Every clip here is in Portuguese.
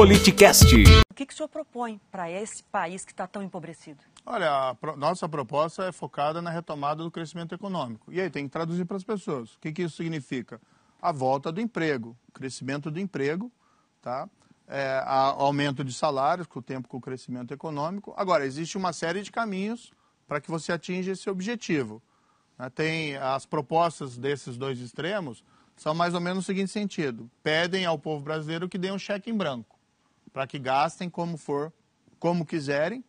Politicast. O que, que o senhor propõe para esse país que está tão empobrecido? Olha, a pro- nossa proposta é focada na retomada do crescimento econômico. E aí tem que traduzir para as pessoas. O que, que isso significa? A volta do emprego, crescimento do emprego, tá? É, a- aumento de salários com o tempo com o crescimento econômico. Agora, existe uma série de caminhos para que você atinja esse objetivo. né? Tem as propostas desses dois extremos são mais ou menos no seguinte sentido: pedem ao povo brasileiro que dê um cheque em branco para que gastem como for, como quiserem.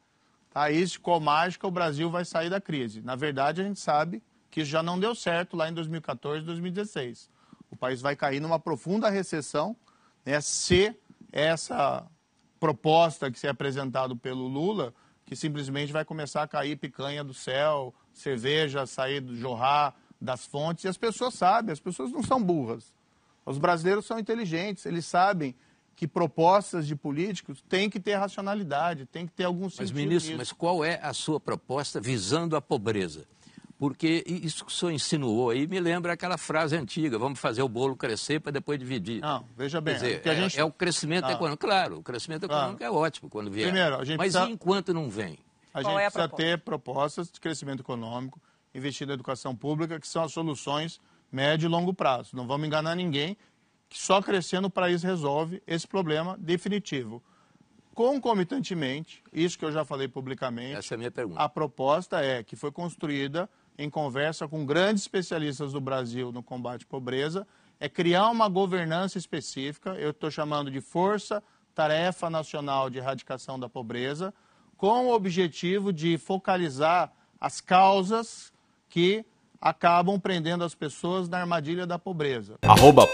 Tá? Isso, com mágica, o Brasil vai sair da crise. Na verdade, a gente sabe que isso já não deu certo lá em 2014, 2016. O país vai cair numa profunda recessão né, se essa proposta que se é apresentado pelo Lula, que simplesmente vai começar a cair picanha do céu, cerveja sair jorrar das fontes, e as pessoas sabem, as pessoas não são burras. Os brasileiros são inteligentes, eles sabem que propostas de políticos têm que ter racionalidade, tem que ter algum Mas, sentido. ministro, nisso. mas qual é a sua proposta visando a pobreza? Porque isso que o senhor insinuou aí me lembra aquela frase antiga, vamos fazer o bolo crescer para depois dividir. Não, veja bem, Quer dizer, é, gente- é o crescimento Não. econômico. Claro, o crescimento Claro. econômico é ótimo quando vier. Primeiro, a gente Mas precisa- enquanto não vem? A Qual gente é a precisa proposta? ter propostas de crescimento econômico, investir na educação pública, que são as soluções médio e longo prazo. Não vamos enganar ninguém que só crescendo o país resolve esse problema definitivo. Concomitantemente, isso que eu já falei publicamente, Essa é a minha pergunta. a proposta é que foi construída em conversa com grandes especialistas do Brasil no combate à pobreza, é criar uma governança específica, eu estou chamando de Força Tarefa Nacional de Erradicação da Pobreza, com o objetivo de focalizar as causas que acabam prendendo as pessoas na armadilha da pobreza. Arroba.